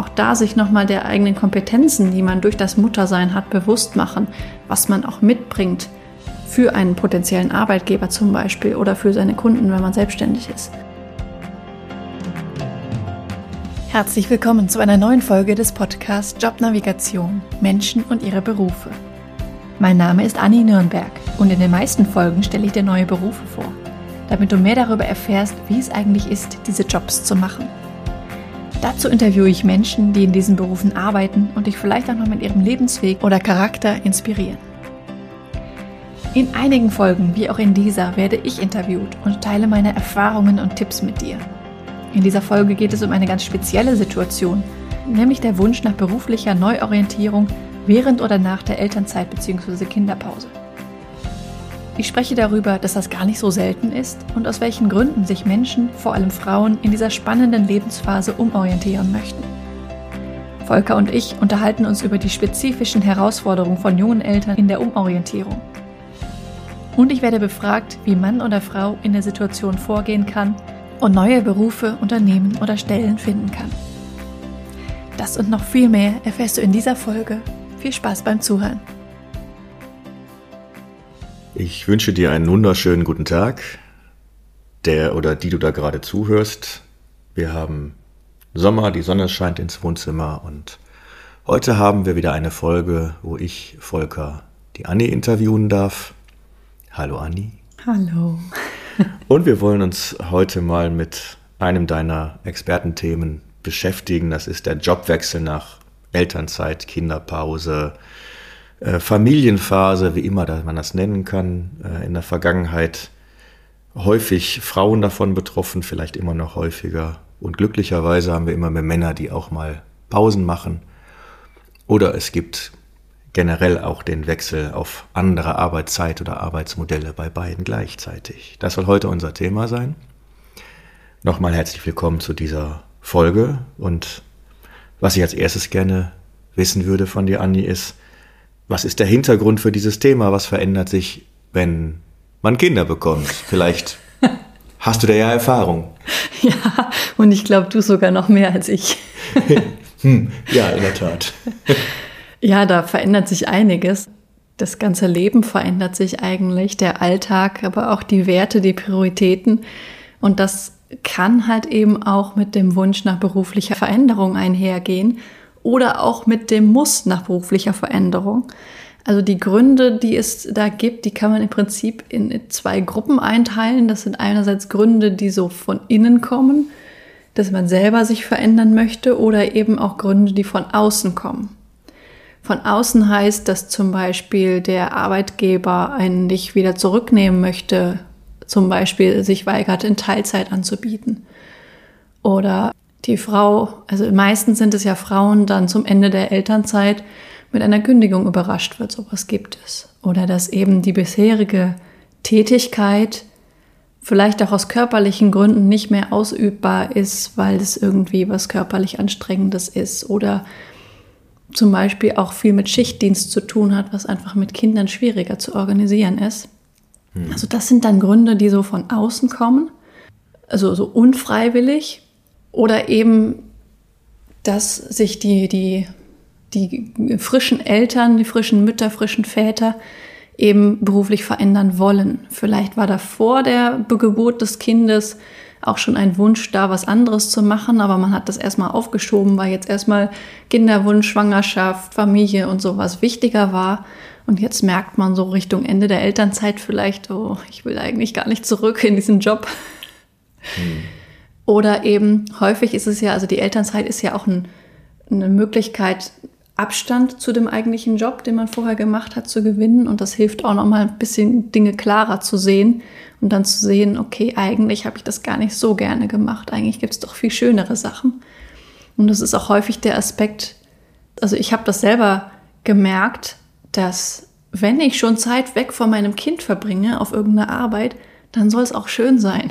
auch da sich nochmal der eigenen Kompetenzen, die man durch das Muttersein hat, bewusst machen, was man auch mitbringt für einen potenziellen Arbeitgeber zum Beispiel oder für seine Kunden, wenn man selbstständig ist. Herzlich willkommen zu einer neuen Folge des Podcasts Jobnavigation Menschen und ihre Berufe. Mein Name ist Anni Nürnberg und in den meisten Folgen stelle ich dir neue Berufe vor, damit du mehr darüber erfährst, wie es eigentlich ist, diese Jobs zu machen. Dazu interviewe ich Menschen, die in diesen Berufen arbeiten und dich vielleicht auch noch mit ihrem Lebensweg oder Charakter inspirieren. In einigen Folgen, wie auch in dieser, werde ich interviewt und teile meine Erfahrungen und Tipps mit dir. In dieser Folge geht es um eine ganz spezielle Situation, nämlich der Wunsch nach beruflicher Neuorientierung während oder nach der Elternzeit bzw. Kinderpause. Ich spreche darüber, dass das gar nicht so selten ist und aus welchen Gründen sich Menschen, vor allem Frauen, in dieser spannenden Lebensphase umorientieren möchten. Volker und ich unterhalten uns über die spezifischen Herausforderungen von jungen Eltern in der Umorientierung. Und ich werde befragt, wie Mann oder Frau in der Situation vorgehen kann und neue Berufe, Unternehmen oder Stellen finden kann. Das und noch viel mehr erfährst du in dieser Folge. Viel Spaß beim Zuhören. Ich wünsche dir einen wunderschönen guten Tag, der oder die du da gerade zuhörst. Wir haben Sommer, die Sonne scheint ins Wohnzimmer und heute haben wir wieder eine Folge, wo ich Volker die Anni interviewen darf. Hallo Anni. Hallo. und wir wollen uns heute mal mit einem deiner Expertenthemen beschäftigen. Das ist der Jobwechsel nach Elternzeit, Kinderpause, Familienphase, wie immer man das nennen kann, äh, in der Vergangenheit häufig Frauen davon betroffen, vielleicht immer noch häufiger. Und glücklicherweise haben wir immer mehr Männer, die auch mal Pausen machen. Oder es gibt generell auch den Wechsel auf andere Arbeitszeit oder Arbeitsmodelle bei beiden gleichzeitig. Das soll heute unser Thema sein. Nochmal herzlich willkommen zu dieser Folge. Und was ich als erstes gerne wissen würde von dir, Anni, ist, was ist der Hintergrund für dieses Thema? Was verändert sich, wenn man Kinder bekommt? Vielleicht hast du da ja Erfahrung. Ja, und ich glaube, du sogar noch mehr als ich. hm, ja, in der Tat. ja, da verändert sich einiges. Das ganze Leben verändert sich eigentlich, der Alltag, aber auch die Werte, die Prioritäten. Und das kann halt eben auch mit dem Wunsch nach beruflicher Veränderung einhergehen oder auch mit dem Muss nach beruflicher Veränderung. Also die Gründe, die es da gibt, die kann man im Prinzip in zwei Gruppen einteilen. Das sind einerseits Gründe, die so von innen kommen, dass man selber sich verändern möchte, oder eben auch Gründe, die von außen kommen. Von außen heißt, dass zum Beispiel der Arbeitgeber einen nicht wieder zurücknehmen möchte, zum Beispiel sich weigert, in Teilzeit anzubieten. Oder die Frau, also meistens sind es ja Frauen, dann zum Ende der Elternzeit mit einer Kündigung überrascht wird. Sowas gibt es. Oder dass eben die bisherige Tätigkeit vielleicht auch aus körperlichen Gründen nicht mehr ausübbar ist, weil es irgendwie was körperlich Anstrengendes ist. Oder zum Beispiel auch viel mit Schichtdienst zu tun hat, was einfach mit Kindern schwieriger zu organisieren ist. Hm. Also das sind dann Gründe, die so von außen kommen, also so unfreiwillig oder eben, dass sich die, die, die frischen Eltern, die frischen Mütter, frischen Väter eben beruflich verändern wollen. Vielleicht war da vor der Geburt des Kindes auch schon ein Wunsch da, was anderes zu machen, aber man hat das erstmal aufgeschoben, weil jetzt erstmal Kinderwunsch, Schwangerschaft, Familie und sowas wichtiger war. Und jetzt merkt man so Richtung Ende der Elternzeit vielleicht, oh, ich will eigentlich gar nicht zurück in diesen Job. Hm. Oder eben häufig ist es ja, also die Elternzeit ist ja auch ein, eine Möglichkeit, Abstand zu dem eigentlichen Job, den man vorher gemacht hat, zu gewinnen. Und das hilft auch nochmal ein bisschen Dinge klarer zu sehen und dann zu sehen, okay, eigentlich habe ich das gar nicht so gerne gemacht. Eigentlich gibt es doch viel schönere Sachen. Und das ist auch häufig der Aspekt, also ich habe das selber gemerkt, dass wenn ich schon Zeit weg von meinem Kind verbringe auf irgendeine Arbeit, dann soll es auch schön sein.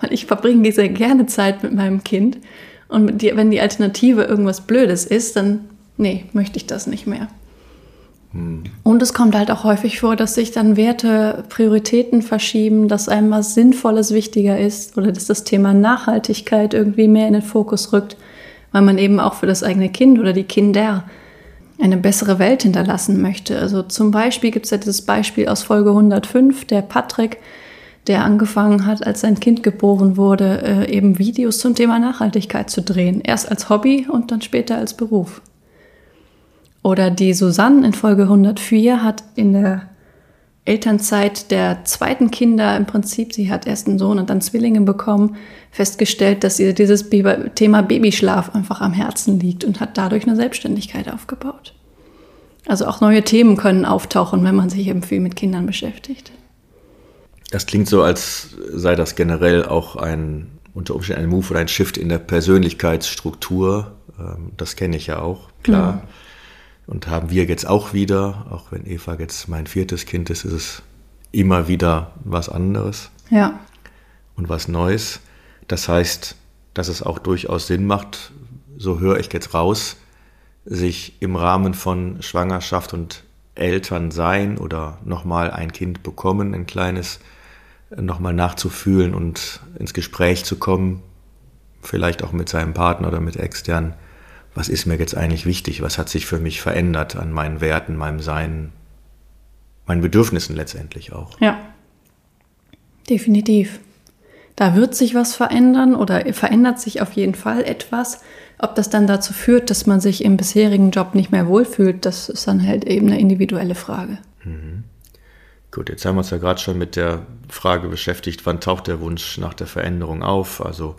Weil ich verbringe sehr gerne Zeit mit meinem Kind. Und die, wenn die Alternative irgendwas Blödes ist, dann, nee, möchte ich das nicht mehr. Hm. Und es kommt halt auch häufig vor, dass sich dann Werte, Prioritäten verschieben, dass einem was Sinnvolles wichtiger ist oder dass das Thema Nachhaltigkeit irgendwie mehr in den Fokus rückt, weil man eben auch für das eigene Kind oder die Kinder eine bessere Welt hinterlassen möchte. Also zum Beispiel gibt es ja dieses Beispiel aus Folge 105, der Patrick, der angefangen hat, als sein Kind geboren wurde, äh, eben Videos zum Thema Nachhaltigkeit zu drehen. Erst als Hobby und dann später als Beruf. Oder die Susanne in Folge 104 hat in der Elternzeit der zweiten Kinder im Prinzip, sie hat erst einen Sohn und dann Zwillinge bekommen, festgestellt, dass ihr dieses Thema Babyschlaf einfach am Herzen liegt und hat dadurch eine Selbstständigkeit aufgebaut. Also auch neue Themen können auftauchen, wenn man sich eben viel mit Kindern beschäftigt. Das klingt so, als sei das generell auch ein unter Umständen ein Move oder ein Shift in der Persönlichkeitsstruktur. Ähm, das kenne ich ja auch, klar. Mhm. Und haben wir jetzt auch wieder, auch wenn Eva jetzt mein viertes Kind ist, ist es immer wieder was anderes. Ja. Und was Neues. Das heißt, dass es auch durchaus Sinn macht, so höre ich jetzt raus, sich im Rahmen von Schwangerschaft und Elternsein oder nochmal ein Kind bekommen, ein kleines, nochmal nachzufühlen und ins Gespräch zu kommen, vielleicht auch mit seinem Partner oder mit externen was ist mir jetzt eigentlich wichtig, was hat sich für mich verändert an meinen Werten, meinem Sein, meinen Bedürfnissen letztendlich auch. Ja, definitiv. Da wird sich was verändern oder verändert sich auf jeden Fall etwas. Ob das dann dazu führt, dass man sich im bisherigen Job nicht mehr wohlfühlt, das ist dann halt eben eine individuelle Frage. Gut, jetzt haben wir uns ja gerade schon mit der Frage beschäftigt, wann taucht der Wunsch nach der Veränderung auf? Also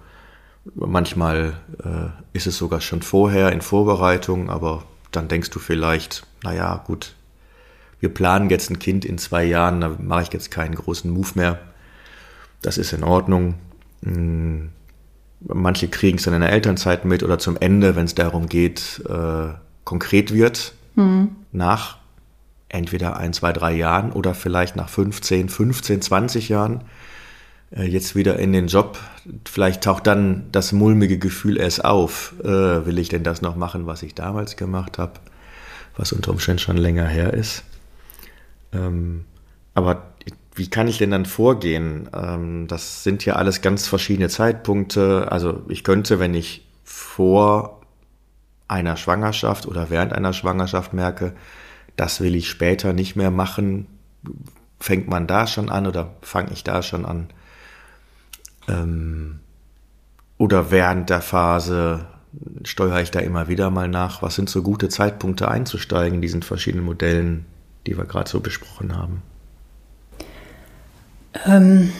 Manchmal äh, ist es sogar schon vorher in Vorbereitung, aber dann denkst du vielleicht, naja, gut, wir planen jetzt ein Kind in zwei Jahren, da mache ich jetzt keinen großen Move mehr. Das ist in Ordnung. Hm, manche kriegen es dann in der Elternzeit mit oder zum Ende, wenn es darum geht, äh, konkret wird, mhm. nach entweder ein, zwei, drei Jahren oder vielleicht nach 15, 15, 20 Jahren. Äh, jetzt wieder in den Job, vielleicht taucht dann das mulmige Gefühl erst auf. Äh, will ich denn das noch machen, was ich damals gemacht habe, was unter Umständen schon länger her ist? Ähm, aber wie kann ich denn dann vorgehen? Ähm, das sind ja alles ganz verschiedene Zeitpunkte. Also ich könnte, wenn ich vor einer Schwangerschaft oder während einer Schwangerschaft merke, das will ich später nicht mehr machen, fängt man da schon an oder fange ich da schon an? Ähm, oder während der Phase steuere ich da immer wieder mal nach, was sind so gute Zeitpunkte einzusteigen in diesen verschiedenen Modellen, die wir gerade so besprochen haben? Ähm,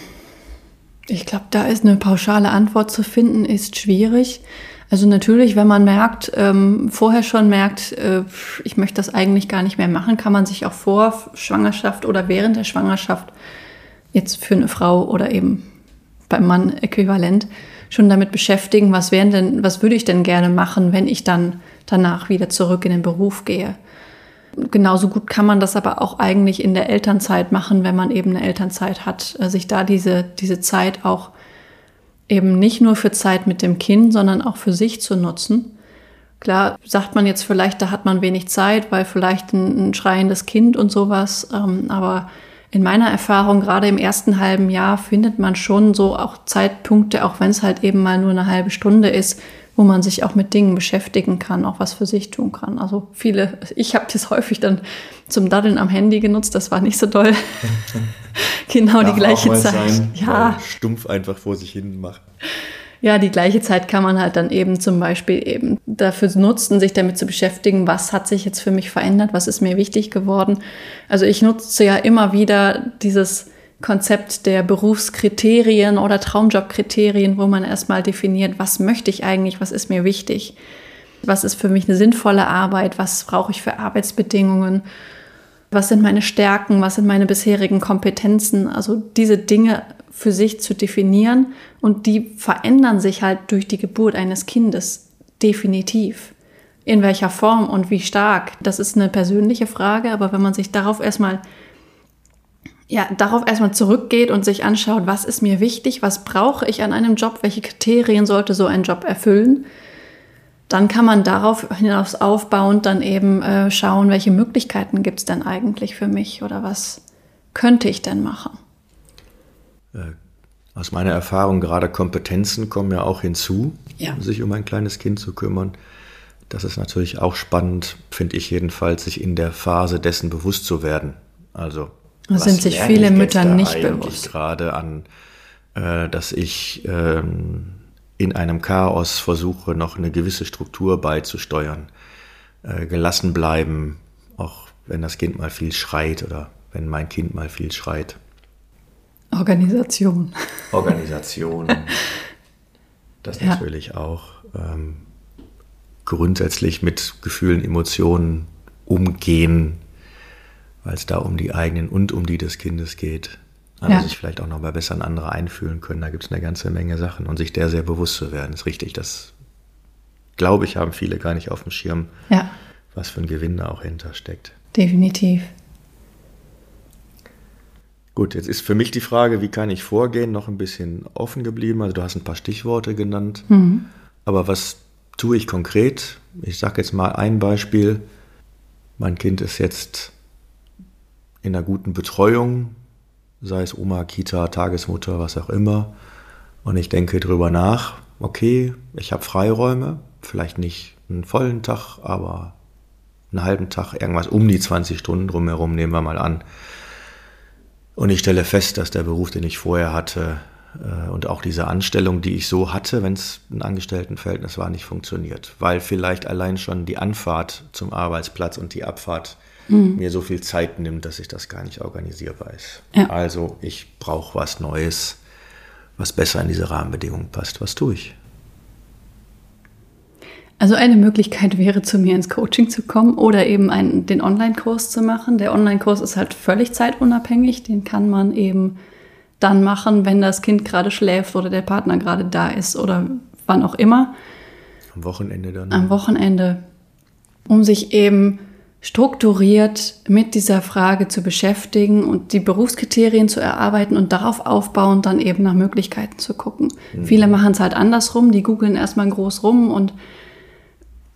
ich glaube, da ist eine pauschale Antwort zu finden, ist schwierig. Also natürlich, wenn man merkt, ähm, vorher schon merkt, äh, ich möchte das eigentlich gar nicht mehr machen, kann man sich auch vor Schwangerschaft oder während der Schwangerschaft jetzt für eine Frau oder eben beim Mann äquivalent, schon damit beschäftigen, was wären denn, was würde ich denn gerne machen, wenn ich dann danach wieder zurück in den Beruf gehe. Genauso gut kann man das aber auch eigentlich in der Elternzeit machen, wenn man eben eine Elternzeit hat, sich da diese, diese Zeit auch eben nicht nur für Zeit mit dem Kind, sondern auch für sich zu nutzen. Klar, sagt man jetzt vielleicht, da hat man wenig Zeit, weil vielleicht ein, ein schreiendes Kind und sowas, ähm, aber in meiner Erfahrung, gerade im ersten halben Jahr, findet man schon so auch Zeitpunkte, auch wenn es halt eben mal nur eine halbe Stunde ist, wo man sich auch mit Dingen beschäftigen kann, auch was für sich tun kann. Also viele, ich habe das häufig dann zum Daddeln am Handy genutzt, das war nicht so doll. genau die gleiche Zeit. Sein, ja. Stumpf einfach vor sich hin machen ja, die gleiche Zeit kann man halt dann eben zum Beispiel eben dafür nutzen, sich damit zu beschäftigen, was hat sich jetzt für mich verändert, was ist mir wichtig geworden. Also ich nutze ja immer wieder dieses Konzept der Berufskriterien oder Traumjobkriterien, wo man erstmal definiert, was möchte ich eigentlich, was ist mir wichtig, was ist für mich eine sinnvolle Arbeit, was brauche ich für Arbeitsbedingungen, was sind meine Stärken, was sind meine bisherigen Kompetenzen. Also diese Dinge für sich zu definieren und die verändern sich halt durch die Geburt eines Kindes definitiv. In welcher Form und wie stark, das ist eine persönliche Frage, aber wenn man sich darauf erstmal ja, darauf erstmal zurückgeht und sich anschaut, was ist mir wichtig, was brauche ich an einem Job, welche Kriterien sollte so ein Job erfüllen, dann kann man darauf hinaus aufbauend dann eben äh, schauen, welche Möglichkeiten gibt es denn eigentlich für mich oder was könnte ich denn machen. Äh, aus meiner Erfahrung gerade Kompetenzen kommen ja auch hinzu, Ja. sich um ein kleines Kind zu kümmern. Das ist natürlich auch spannend, finde ich jedenfalls, sich in der Phase dessen bewusst zu werden. Also Da was sind sich viele Mütter nicht bewusst. gerade an, äh, dass ich ähm, in einem Chaos versuche, noch eine gewisse Struktur beizusteuern. Äh, gelassen bleiben, auch wenn das Kind mal viel schreit oder wenn mein Kind mal viel schreit. Organisation. Organisation. Das Ja. natürlich auch. Ähm, grundsätzlich mit Gefühlen, Emotionen umgehen, weil es da um die eigenen und um die des Kindes geht. Aber Ja. sich vielleicht auch noch mal besser in andere einfühlen können. Da gibt es eine ganze Menge Sachen. Und sich der sehr bewusst zu werden, ist richtig. Das, glaube ich, haben viele gar nicht auf dem Schirm, Ja, was für ein Gewinn da auch hintersteckt. definitiv. Gut, jetzt ist für mich die Frage, wie kann ich vorgehen, noch ein bisschen offen geblieben. Also du hast ein paar Stichworte genannt. Aber was tue ich konkret? Ich sage jetzt mal ein Beispiel. Mein Kind ist jetzt in einer guten Betreuung, sei es Oma, Kita, Tagesmutter, was auch immer. Und ich denke drüber nach, okay, ich habe Freiräume, vielleicht nicht einen vollen Tag, aber einen halben Tag, irgendwas um die 20 Stunden drumherum, nehmen wir mal an. Und ich stelle fest, dass der Beruf, den ich vorher hatte, äh, und auch diese Anstellung, die ich so hatte, wenn es ein Angestelltenverhältnis war, nicht funktioniert. Weil vielleicht allein schon die Anfahrt zum Arbeitsplatz und die Abfahrt mir so viel Zeit nimmt, dass ich das gar nicht organisierbar ist. Ja. Also ich brauche was Neues, was besser in diese Rahmenbedingungen passt. Was tue ich? Also eine Möglichkeit wäre, zu mir ins Coaching zu kommen oder eben einen, den Online-Kurs zu machen. Der Online-Kurs ist halt völlig zeitunabhängig. Den kann man eben dann machen, wenn das Kind gerade schläft oder der Partner gerade da ist oder wann auch immer. Am Wochenende dann? am Wochenende, um sich eben strukturiert mit dieser Frage zu beschäftigen und die Berufskriterien zu erarbeiten und darauf aufbauend dann eben nach Möglichkeiten zu gucken. Viele machen es halt andersrum, die googeln erstmal groß rum und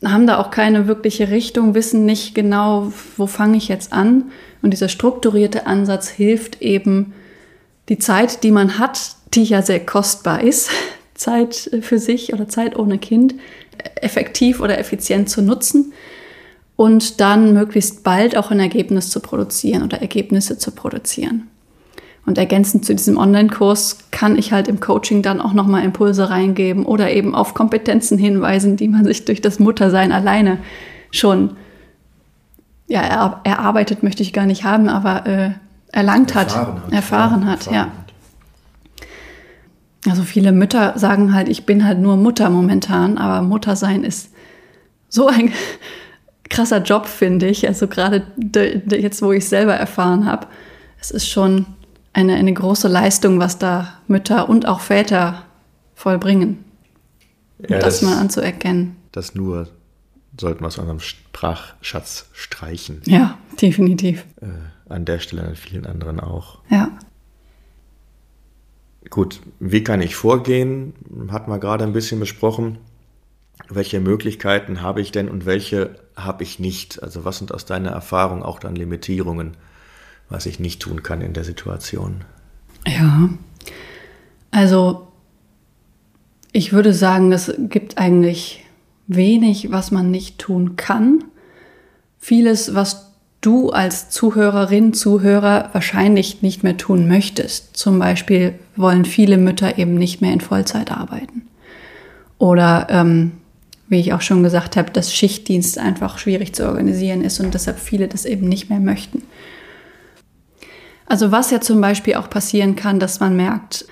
haben da auch keine wirkliche Richtung, wissen nicht genau, wo fange ich jetzt an. Und dieser strukturierte Ansatz hilft eben, die Zeit, die man hat, die ja sehr kostbar ist, Zeit für sich oder Zeit ohne Kind, effektiv oder effizient zu nutzen und dann möglichst bald auch ein Ergebnis zu produzieren oder Ergebnisse zu produzieren. Und ergänzend zu diesem Online-Kurs kann ich halt im Coaching dann auch nochmal Impulse reingeben oder eben auf Kompetenzen hinweisen, die man sich durch das Muttersein alleine schon ja, er, erarbeitet möchte ich gar nicht haben, aber äh, erlangt hat, erfahren hat, ja. Also viele Mütter sagen halt, ich bin halt nur Mutter momentan, aber Muttersein ist so ein krasser Job, finde ich. Also gerade de- de- jetzt, wo ich selber erfahren habe, es ist schon eine, eine große Leistung, was da Mütter und auch Väter vollbringen. Ja, das, das- mal anzuerkennen. Das nur sollten wir aus unserem Sprachschatz streichen. Ja, definitiv. Äh, an der Stelle, an vielen anderen auch. Ja. Gut, wie kann ich vorgehen? Hatten wir gerade ein bisschen besprochen. Welche Möglichkeiten habe ich denn und welche habe ich nicht? Also was sind aus deiner Erfahrung auch dann Limitierungen, was ich nicht tun kann in der Situation? Ja. Also, ich würde sagen, es gibt eigentlich wenig, was man nicht tun kann. Vieles, was du als Zuhörerin, Zuhörer wahrscheinlich nicht mehr tun möchtest. Zum Beispiel wollen viele Mütter eben nicht mehr in Vollzeit arbeiten. Oder, ähm, wie ich auch schon gesagt habe, dass Schichtdienst einfach schwierig zu organisieren ist und deshalb viele das eben nicht mehr möchten. Also was ja zum Beispiel auch passieren kann, dass man merkt,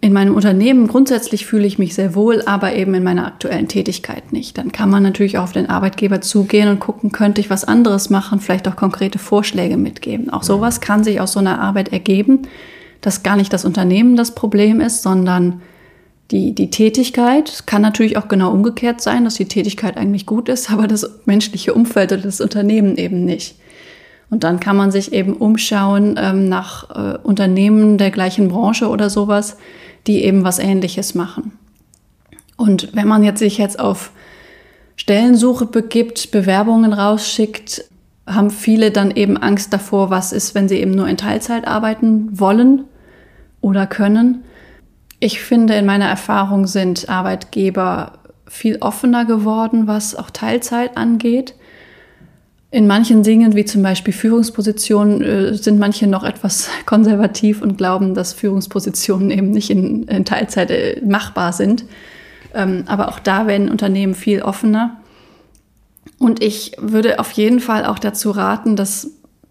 in meinem Unternehmen grundsätzlich fühle ich mich sehr wohl, aber eben in meiner aktuellen Tätigkeit nicht. Dann kann man natürlich auch auf den Arbeitgeber zugehen und gucken, könnte ich was anderes machen, vielleicht auch konkrete Vorschläge mitgeben. Auch sowas kann sich aus so einer Arbeit ergeben, dass gar nicht das Unternehmen das Problem ist, sondern die, die Tätigkeit. Es kann natürlich auch genau umgekehrt sein, dass die Tätigkeit eigentlich gut ist, aber das menschliche Umfeld oder das Unternehmen eben nicht. Und dann kann man sich eben umschauen ähm, nach äh, Unternehmen der gleichen Branche oder sowas, die eben was Ähnliches machen. Und wenn man jetzt sich jetzt auf Stellensuche begibt, Bewerbungen rausschickt, haben viele dann eben Angst davor, was ist, wenn sie eben nur in Teilzeit arbeiten wollen oder können. Ich finde, in meiner Erfahrung sind Arbeitgeber viel offener geworden, was auch Teilzeit angeht. In manchen Dingen, wie zum Beispiel Führungspositionen, äh, sind manche noch etwas konservativ und glauben, dass Führungspositionen eben nicht in, in Teilzeit äh, machbar sind. Ähm, aber auch da werden Unternehmen viel offener. Und ich würde auf jeden Fall auch dazu raten, das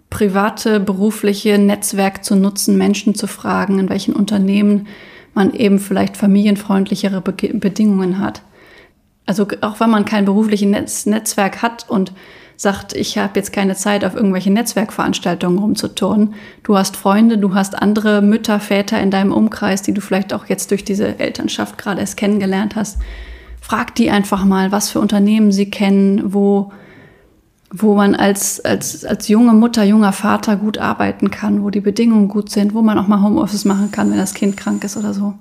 private, berufliche Netzwerk zu nutzen, Menschen zu fragen, in welchen Unternehmen man eben vielleicht familienfreundlichere Be Bedingungen hat. Also auch wenn man kein berufliches Netz Netzwerk hat und sagt, ich habe jetzt keine Zeit, auf irgendwelche Netzwerkveranstaltungen rumzuturnen. Du hast Freunde, du hast andere Mütter, Väter in deinem Umkreis, die du vielleicht auch jetzt durch diese Elternschaft gerade erst kennengelernt hast. Frag die einfach mal, was für Unternehmen sie kennen, wo, wo man als, als, als junge Mutter, junger Vater gut arbeiten kann, wo die Bedingungen gut sind, wo man auch mal Homeoffice machen kann, wenn das Kind krank ist oder so.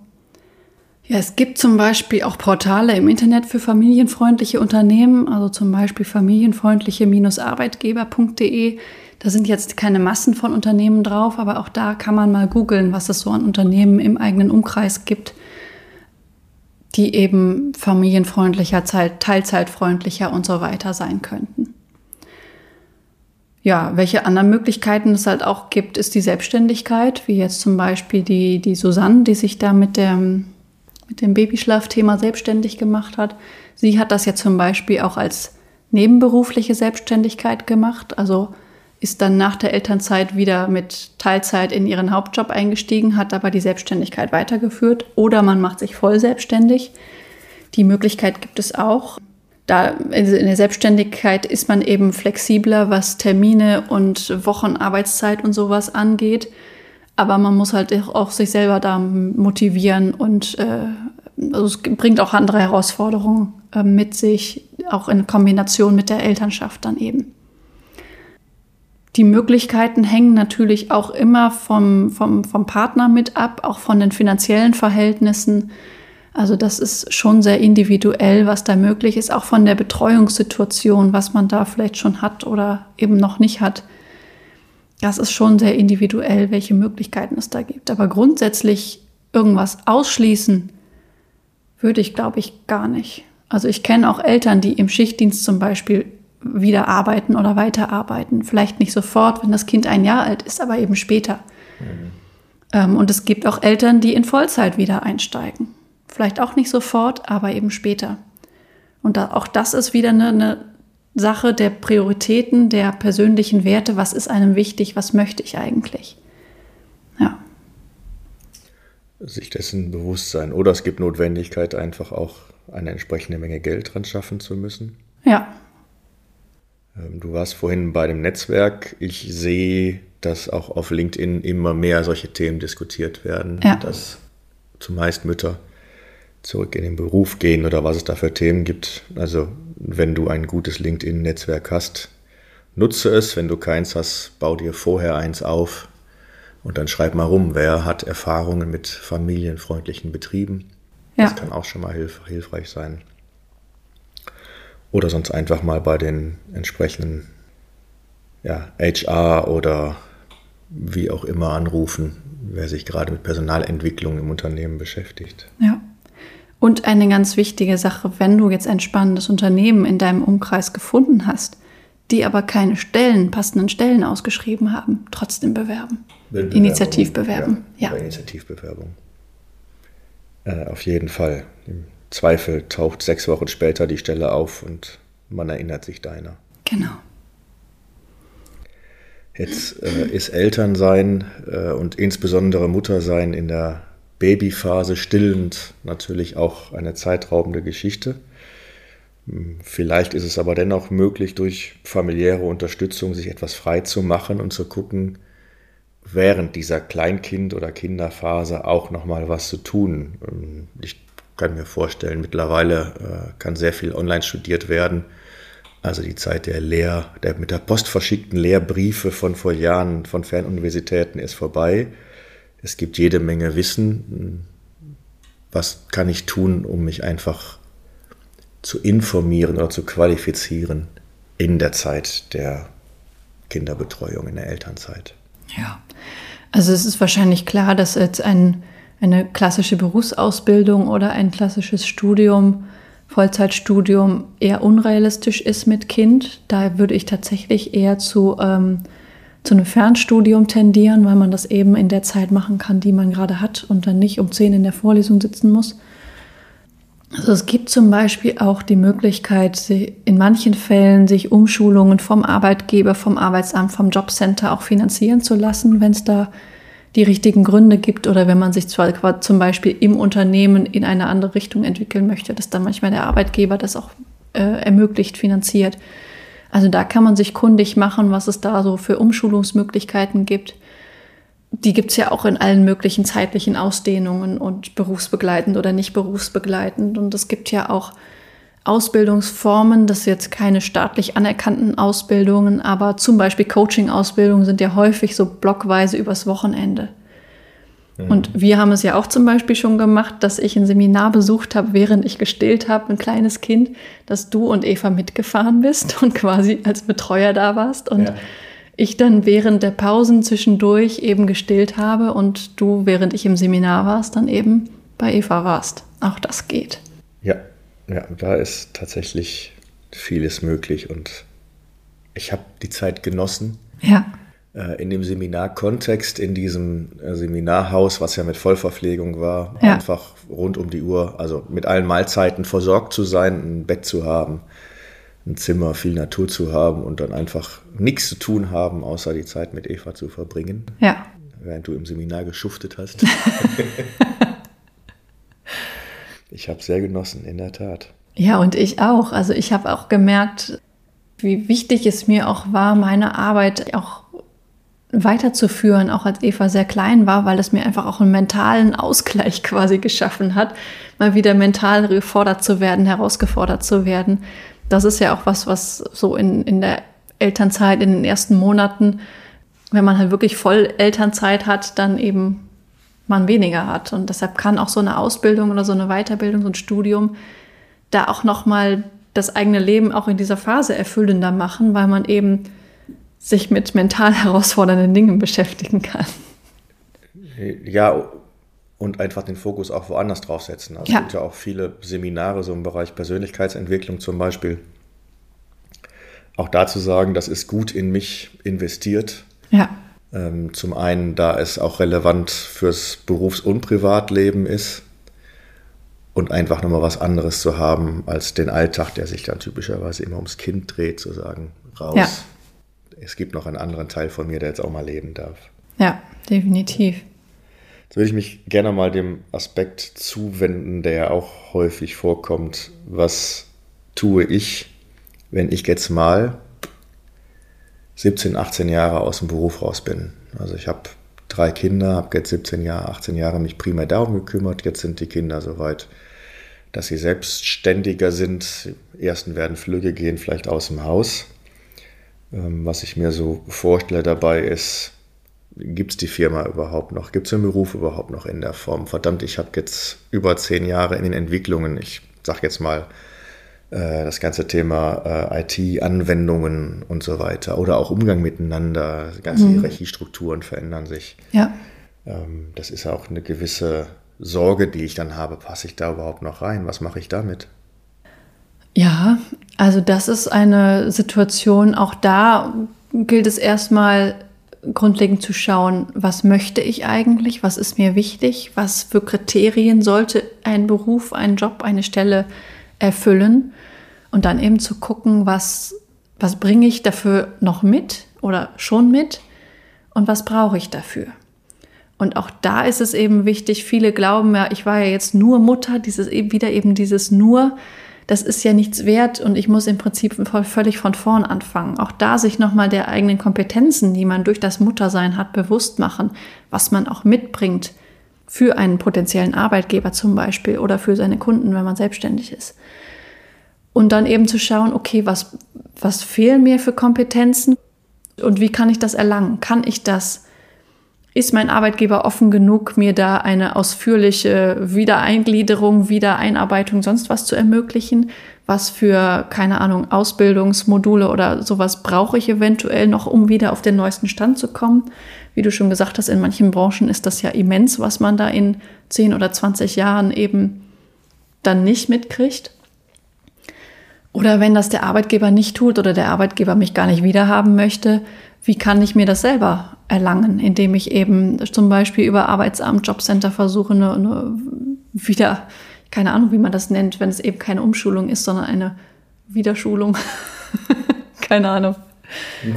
Ja, es gibt zum Beispiel auch Portale im Internet für familienfreundliche Unternehmen, also zum Beispiel familienfreundliche-arbeitgeber.de. Da sind jetzt keine Massen von Unternehmen drauf, aber auch da kann man mal googeln, was es so an Unternehmen im eigenen Umkreis gibt, die eben familienfreundlicher, teilzeitfreundlicher und so weiter sein könnten. Ja, welche anderen Möglichkeiten es halt auch gibt, ist die Selbstständigkeit, wie jetzt zum Beispiel die, die Susanne, die sich da mit dem mit dem Babyschlafthema selbstständig gemacht hat. Sie hat das ja zum Beispiel auch als nebenberufliche Selbstständigkeit gemacht, also ist dann nach der Elternzeit wieder mit Teilzeit in ihren Hauptjob eingestiegen, hat aber die Selbstständigkeit weitergeführt oder man macht sich voll selbstständig. Die Möglichkeit gibt es auch. Da in der Selbstständigkeit ist man eben flexibler, was Termine und Wochenarbeitszeit und sowas angeht. Aber man muss halt auch sich selber da motivieren und äh, also es bringt auch andere Herausforderungen äh, mit sich, auch in Kombination mit der Elternschaft dann eben. Die Möglichkeiten hängen natürlich auch immer vom, vom, vom Partner mit ab, auch von den finanziellen Verhältnissen. Also das ist schon sehr individuell, was da möglich ist, auch von der Betreuungssituation, was man da vielleicht schon hat oder eben noch nicht hat das ist schon sehr individuell, welche Möglichkeiten es da gibt. Aber grundsätzlich irgendwas ausschließen, würde ich, glaube ich, gar nicht. Also ich kenne auch Eltern, die im Schichtdienst zum Beispiel wieder arbeiten oder weiterarbeiten. Vielleicht nicht sofort, wenn das Kind ein Jahr alt ist, aber eben später. Mhm. Ähm, und es gibt auch Eltern, die in Vollzeit wieder einsteigen. Vielleicht auch nicht sofort, aber eben später. Und da, auch das ist wieder eine, eine Sache der Prioritäten, der persönlichen Werte. Was ist einem wichtig? Was möchte ich eigentlich? Ja. Sich dessen bewusst sein. Oder es gibt Notwendigkeit, einfach auch eine entsprechende Menge Geld dran schaffen zu müssen. Ja. Ähm, du warst vorhin bei dem Netzwerk. Ich sehe, dass auch auf LinkedIn immer mehr solche Themen diskutiert werden, ja. dass zumeist Mütter zurück in den Beruf gehen oder was es da für Themen gibt. Also wenn du ein gutes LinkedIn-Netzwerk hast, nutze es. Wenn du keins hast, bau dir vorher eins auf und dann schreib mal rum, wer hat Erfahrungen mit familienfreundlichen Betrieben. Ja. Das kann auch schon mal hilf hilfreich sein. Oder sonst einfach mal bei den entsprechenden ja, HR oder wie auch immer anrufen, wer sich gerade mit Personalentwicklung im Unternehmen beschäftigt. Ja. Und eine ganz wichtige Sache, wenn du jetzt ein spannendes Unternehmen in deinem Umkreis gefunden hast, die aber keine Stellen, passenden Stellen ausgeschrieben haben, trotzdem bewerben. Initiativbewerben. Ja, ja. Initiativbewerbung. Äh, auf jeden Fall. Im Zweifel taucht sechs Wochen später die Stelle auf und man erinnert sich deiner. Genau. Jetzt äh, ist Elternsein äh, und insbesondere Muttersein in der Babyphase stillend natürlich auch eine zeitraubende Geschichte. Vielleicht ist es aber dennoch möglich, durch familiäre Unterstützung sich etwas frei zu machen und zu gucken, während dieser Kleinkind- oder Kinderphase auch nochmal was zu tun. Ich kann mir vorstellen, mittlerweile äh, kann sehr viel online studiert werden. Also die Zeit der Lehr, der mit der Post verschickten Lehrbriefe von vor Jahren von Fernuniversitäten ist vorbei. Es gibt jede Menge Wissen. Was kann ich tun, um mich einfach zu informieren oder zu qualifizieren in der Zeit der Kinderbetreuung, in der Elternzeit? Ja, also es ist wahrscheinlich klar, dass jetzt ein, eine klassische Berufsausbildung oder ein klassisches Studium, Vollzeitstudium eher unrealistisch ist mit Kind. Da würde ich tatsächlich eher zu, ähm, zu einem Fernstudium tendieren, weil man das eben in der Zeit machen kann, die man gerade hat und dann nicht um zehn in der Vorlesung sitzen muss. Also es gibt zum Beispiel auch die Möglichkeit, in manchen Fällen sich Umschulungen vom Arbeitgeber, vom Arbeitsamt, vom Jobcenter auch finanzieren zu lassen, wenn es da die richtigen Gründe gibt oder wenn man sich zwar zum Beispiel im Unternehmen in eine andere Richtung entwickeln möchte, dass dann manchmal der Arbeitgeber das auch äh, ermöglicht, finanziert. Also da kann man sich kundig machen, was es da so für Umschulungsmöglichkeiten gibt die gibt's ja auch in allen möglichen zeitlichen Ausdehnungen und berufsbegleitend oder nicht berufsbegleitend. Und es gibt ja auch Ausbildungsformen, das jetzt keine staatlich anerkannten Ausbildungen, aber zum Beispiel Coaching-Ausbildungen sind ja häufig so blockweise übers Wochenende. Und wir haben es ja auch zum Beispiel schon gemacht, dass ich ein Seminar besucht habe, während ich gestillt habe, ein kleines Kind, dass du und Eva mitgefahren bist und quasi als Betreuer da warst. Und ja ich dann während der Pausen zwischendurch eben gestillt habe und du, während ich im Seminar warst, dann eben bei Eva warst. Auch das geht. Ja, ja, da ist tatsächlich vieles möglich und ich habe die Zeit genossen. Ja. Äh, in dem Seminarkontext, in diesem äh, Seminarhaus, was ja mit Vollverpflegung war, ja. einfach rund um die Uhr, also mit allen Mahlzeiten versorgt zu sein, ein Bett zu haben, ein Zimmer, viel Natur zu haben und dann einfach nichts zu tun haben, außer die Zeit mit Eva zu verbringen. Ja. Während du im Seminar geschuftet hast. ich habe sehr genossen, in der Tat. Ja, und ich auch. Also ich habe auch gemerkt, wie wichtig es mir auch war, meine Arbeit auch weiterzuführen, auch als Eva sehr klein war, weil es mir einfach auch einen mentalen Ausgleich quasi geschaffen hat, mal wieder mental gefordert zu werden, herausgefordert zu werden das ist ja auch was, was so in, in der Elternzeit, in den ersten Monaten, wenn man halt wirklich voll Elternzeit hat, dann eben man weniger hat. Und deshalb kann auch so eine Ausbildung oder so eine Weiterbildung, so ein Studium da auch nochmal das eigene Leben auch in dieser Phase erfüllender machen, weil man eben sich mit mental herausfordernden Dingen beschäftigen kann. Ja, und einfach den Fokus auch woanders draufsetzen. Also ja. es gibt ja auch viele Seminare so im Bereich Persönlichkeitsentwicklung zum Beispiel. Auch dazu sagen, das ist gut in mich investiert. Ja. Ähm, zum einen, da es auch relevant fürs Berufs- und Privatleben ist und einfach nochmal was anderes zu haben als den Alltag, der sich dann typischerweise immer ums Kind dreht, zu sagen, raus. Ja. Es gibt noch einen anderen Teil von mir, der jetzt auch mal leben darf. Ja, definitiv. Jetzt würde ich mich gerne mal dem Aspekt zuwenden, der auch häufig vorkommt. Was tue ich, wenn ich jetzt mal 17, 18 Jahre aus dem Beruf raus bin? Also ich habe drei Kinder, habe jetzt 17 Jahre, 18 Jahre mich primär darum gekümmert. Jetzt sind die Kinder soweit, dass sie selbstständiger sind. Die ersten werden Flüge gehen, vielleicht aus dem Haus. Ähm, was ich mir so vorstelle dabei ist, gibt es die Firma überhaupt noch? Gibt es den Beruf überhaupt noch in der Form? Verdammt, ich habe jetzt über zehn Jahre in den Entwicklungen, ich sage jetzt mal, äh, das ganze Thema äh, IT-Anwendungen und so weiter oder auch Umgang miteinander, ganze mhm. Hierarchiestrukturen verändern sich. Ja. Ähm, das ist auch eine gewisse Sorge, die ich dann habe. Passe ich da überhaupt noch rein? Was mache ich damit? Ja, also das ist eine Situation, auch da gilt es erstmal grundlegend zu schauen, was möchte ich eigentlich, was ist mir wichtig, was für Kriterien sollte ein Beruf, ein Job, eine Stelle erfüllen? Und dann eben zu gucken, was, was bringe ich dafür noch mit oder schon mit? Und was brauche ich dafür. Und auch da ist es eben wichtig, viele glauben ja, ich war ja jetzt nur Mutter, dieses eben wieder eben dieses nur, das ist ja nichts wert und ich muss im Prinzip völlig von vorn anfangen. Auch da sich nochmal der eigenen Kompetenzen, die man durch das Muttersein hat, bewusst machen, was man auch mitbringt für einen potenziellen Arbeitgeber zum Beispiel oder für seine Kunden, wenn man selbstständig ist. Und dann eben zu schauen, okay, was, was fehlen mir für Kompetenzen und wie kann ich das erlangen? Kann ich das ist mein Arbeitgeber offen genug, mir da eine ausführliche Wiedereingliederung, Wiedereinarbeitung, sonst was zu ermöglichen? Was für, keine Ahnung, Ausbildungsmodule oder sowas brauche ich eventuell noch, um wieder auf den neuesten Stand zu kommen? Wie du schon gesagt hast, in manchen Branchen ist das ja immens, was man da in 10 oder 20 Jahren eben dann nicht mitkriegt. Oder wenn das der Arbeitgeber nicht tut oder der Arbeitgeber mich gar nicht wiederhaben möchte, wie kann ich mir das selber erlangen, indem ich eben zum Beispiel über Arbeitsamt, Jobcenter versuche, eine, eine wieder, keine Ahnung, wie man das nennt, wenn es eben keine Umschulung ist, sondern eine Wiederschulung. keine Ahnung.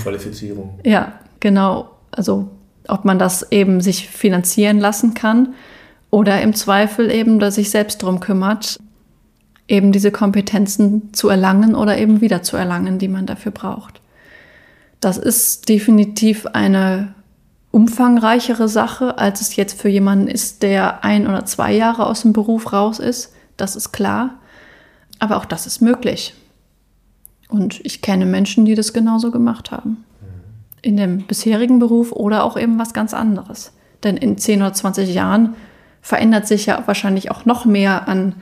Qualifizierung. Ja, genau. Also ob man das eben sich finanzieren lassen kann oder im Zweifel eben, dass sich selbst drum kümmert, eben diese Kompetenzen zu erlangen oder eben wieder zu erlangen, die man dafür braucht. Das ist definitiv eine umfangreichere Sache, als es jetzt für jemanden ist, der ein oder zwei Jahre aus dem Beruf raus ist. Das ist klar. Aber auch das ist möglich. Und ich kenne Menschen, die das genauso gemacht haben. In dem bisherigen Beruf oder auch eben was ganz anderes. Denn in 10 oder 20 Jahren verändert sich ja wahrscheinlich auch noch mehr an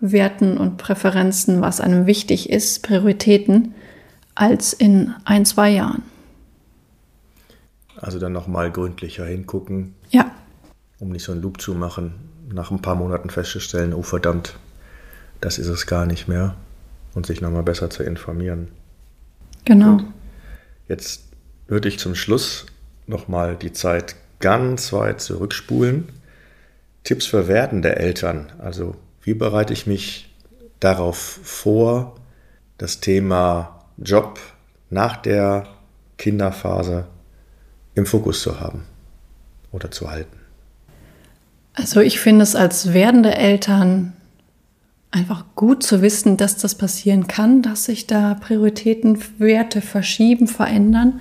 Werten und Präferenzen, was einem wichtig ist, Prioritäten als in ein, zwei Jahren. Also dann nochmal gründlicher hingucken. Ja. Um nicht so einen Loop zu machen, nach ein paar Monaten festzustellen, oh verdammt, das ist es gar nicht mehr. Und sich nochmal besser zu informieren. Genau. Gut. Jetzt würde ich zum Schluss nochmal die Zeit ganz weit zurückspulen. Tipps für werdende Eltern. Also wie bereite ich mich darauf vor, das Thema Job nach der Kinderphase im Fokus zu haben oder zu halten? Also ich finde es als werdende Eltern einfach gut zu wissen, dass das passieren kann, dass sich da Prioritäten, Werte verschieben, verändern.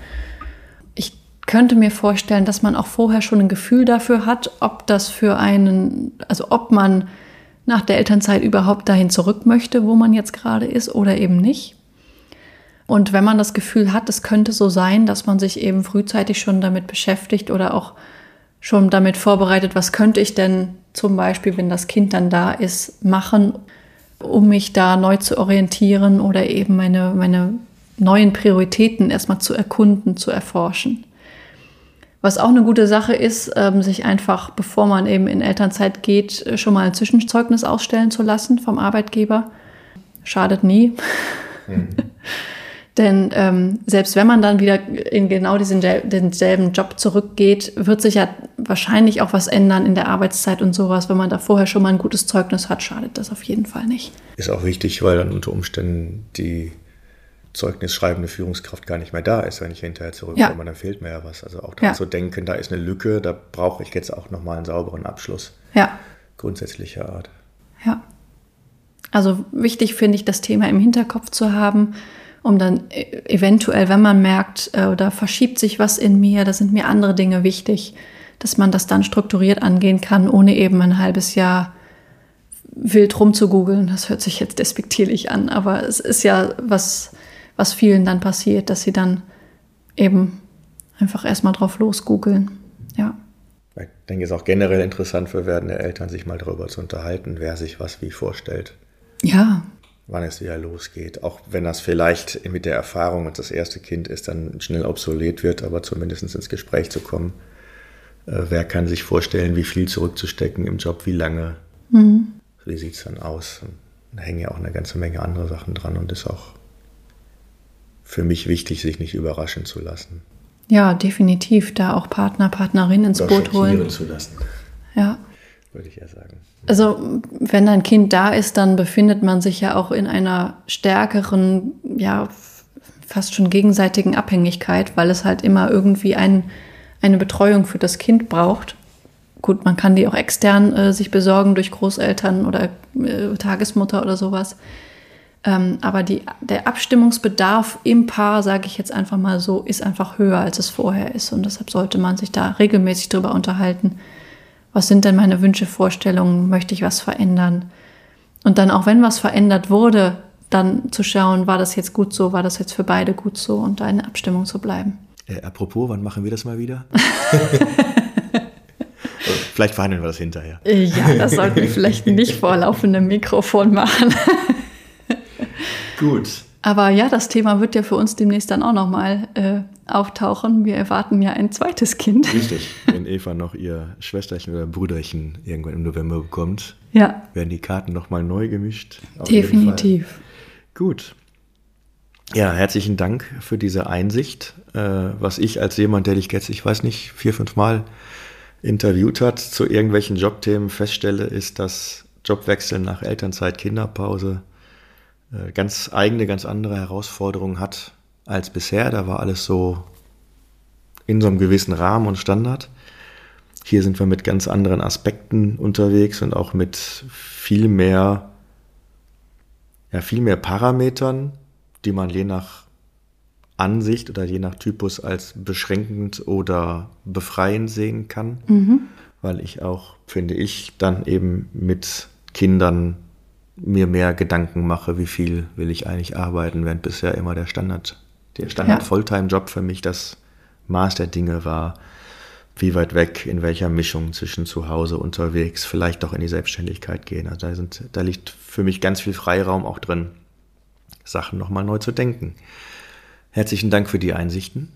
Ich könnte mir vorstellen, dass man auch vorher schon ein Gefühl dafür hat, ob das für einen, also ob man nach der Elternzeit überhaupt dahin zurück möchte, wo man jetzt gerade ist oder eben nicht. Und wenn man das Gefühl hat, es könnte so sein, dass man sich eben frühzeitig schon damit beschäftigt oder auch schon damit vorbereitet, was könnte ich denn zum Beispiel, wenn das Kind dann da ist, machen, um mich da neu zu orientieren oder eben meine, meine neuen Prioritäten erstmal zu erkunden, zu erforschen. Was auch eine gute Sache ist, ähm, sich einfach, bevor man eben in Elternzeit geht, schon mal ein Zwischenzeugnis ausstellen zu lassen vom Arbeitgeber. Schadet nie. Mhm. Denn ähm, selbst wenn man dann wieder in genau diesen denselben Job zurückgeht, wird sich ja wahrscheinlich auch was ändern in der Arbeitszeit und sowas. Wenn man da vorher schon mal ein gutes Zeugnis hat, schadet das auf jeden Fall nicht. Ist auch wichtig, weil dann unter Umständen die zeugnisschreibende Führungskraft gar nicht mehr da ist, wenn ich hinterher zurückkomme, ja. dann fehlt mir ja was. Also auch daran ja. zu denken, da ist eine Lücke, da brauche ich jetzt auch nochmal einen sauberen Abschluss. Ja. Grundsätzlicher Art. Ja. Also wichtig finde ich, das Thema im Hinterkopf zu haben um dann e-, eventuell, wenn man merkt, äh, da verschiebt sich was in mir, da sind mir andere Dinge wichtig, dass man das dann strukturiert angehen kann, ohne eben ein halbes Jahr wild rumzugoogeln. Das hört sich jetzt despektierlich an, aber es ist ja was, was vielen dann passiert, dass sie dann eben einfach erstmal drauf losgoogeln. Ja. Ich denke, es ist auch generell interessant für werdende Eltern, sich mal darüber zu unterhalten, wer sich was wie vorstellt. Ja, wann es wieder losgeht. Auch wenn das vielleicht mit der Erfahrung, und das erste Kind ist, dann schnell obsolet wird, aber zumindest ins Gespräch zu kommen. Äh, wer kann sich vorstellen, wie viel zurückzustecken im Job, wie lange? Mhm. Wie sieht es dann aus? Da hängen ja auch eine ganze Menge andere Sachen dran und ist auch für mich wichtig, sich nicht überraschen zu lassen. Ja, definitiv. Da auch Partner, Partnerin ins Boot holen. zu lassen. Ja. Würde ich ja sagen. Also wenn ein Kind da ist, dann befindet man sich ja auch in einer stärkeren, ja, fast schon gegenseitigen Abhängigkeit, weil es halt immer irgendwie ein, eine Betreuung für das Kind braucht. Gut, man kann die auch extern äh, sich besorgen durch Großeltern oder äh, Tagesmutter oder sowas. Ähm, aber die, der Abstimmungsbedarf im Paar, sage ich jetzt einfach mal so, ist einfach höher, als es vorher ist. Und deshalb sollte man sich da regelmäßig drüber unterhalten, was sind denn meine Wünsche, Vorstellungen, möchte ich was verändern? Und dann auch wenn was verändert wurde, dann zu schauen, war das jetzt gut so, war das jetzt für beide gut so und da in Abstimmung zu bleiben. Äh, apropos, wann machen wir das mal wieder? vielleicht verhandeln wir das hinterher. Ja, das sollten wir vielleicht nicht vor laufendem Mikrofon machen. Gut. Aber ja, das Thema wird ja für uns demnächst dann auch nochmal äh, auftauchen. Wir erwarten ja ein zweites Kind. Richtig. Wenn Eva noch ihr Schwesterchen oder Brüderchen irgendwann im November bekommt, ja. werden die Karten nochmal neu gemischt. Definitiv. Gut. Ja, herzlichen Dank für diese Einsicht. Äh, was ich als jemand, der dich jetzt, ich weiß nicht, vier, fünf Mal interviewt hat zu irgendwelchen Jobthemen feststelle, ist, dass Jobwechsel nach Elternzeit, Kinderpause ganz eigene, ganz andere Herausforderungen hat als bisher. Da war alles so in so einem gewissen Rahmen und Standard. Hier sind wir mit ganz anderen Aspekten unterwegs und auch mit viel mehr, ja, viel mehr Parametern, die man je nach Ansicht oder je nach Typus als beschränkend oder befreiend sehen kann, mhm. weil ich auch, finde ich, dann eben mit Kindern mir mehr Gedanken mache, wie viel will ich eigentlich arbeiten, während bisher immer der Standard, der Standard ja. Fulltime-Job für mich das Maß der Dinge war. Wie weit weg, in welcher Mischung zwischen zu Hause unterwegs, vielleicht auch in die Selbstständigkeit gehen. Also da, sind, da liegt für mich ganz viel Freiraum auch drin, Sachen nochmal neu zu denken. Herzlichen Dank für die Einsichten.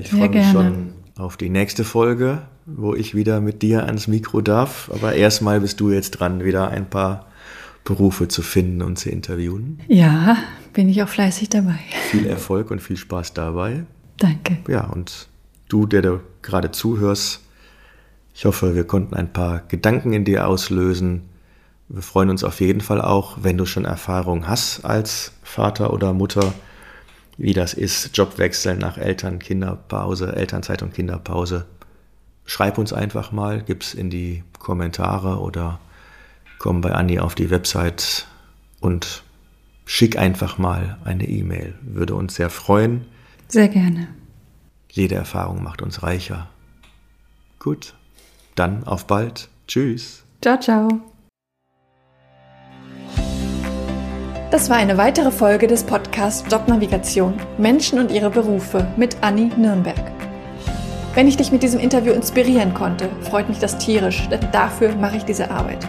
Ich freue mich schon auf die nächste Folge, wo ich wieder mit dir ans Mikro darf. Aber erstmal bist du jetzt dran, wieder ein paar Berufe zu finden und zu interviewen. Ja, bin ich auch fleißig dabei. Viel Erfolg und viel Spaß dabei. Danke. Ja, und du, der du gerade zuhörst, ich hoffe, wir konnten ein paar Gedanken in dir auslösen. Wir freuen uns auf jeden Fall auch, wenn du schon Erfahrung hast als Vater oder Mutter, wie das ist, Jobwechsel nach Eltern, Kinderpause, Elternzeit und Kinderpause. Schreib uns einfach mal, gib's in die Kommentare oder komm bei Anni auf die Website und schick einfach mal eine E-Mail. Würde uns sehr freuen. Sehr gerne. Jede Erfahrung macht uns reicher. Gut, dann auf bald. Tschüss. Ciao, ciao. Das war eine weitere Folge des Podcasts Jobnavigation Menschen und ihre Berufe mit Anni Nürnberg. Wenn ich dich mit diesem Interview inspirieren konnte, freut mich das tierisch, denn dafür mache ich diese Arbeit.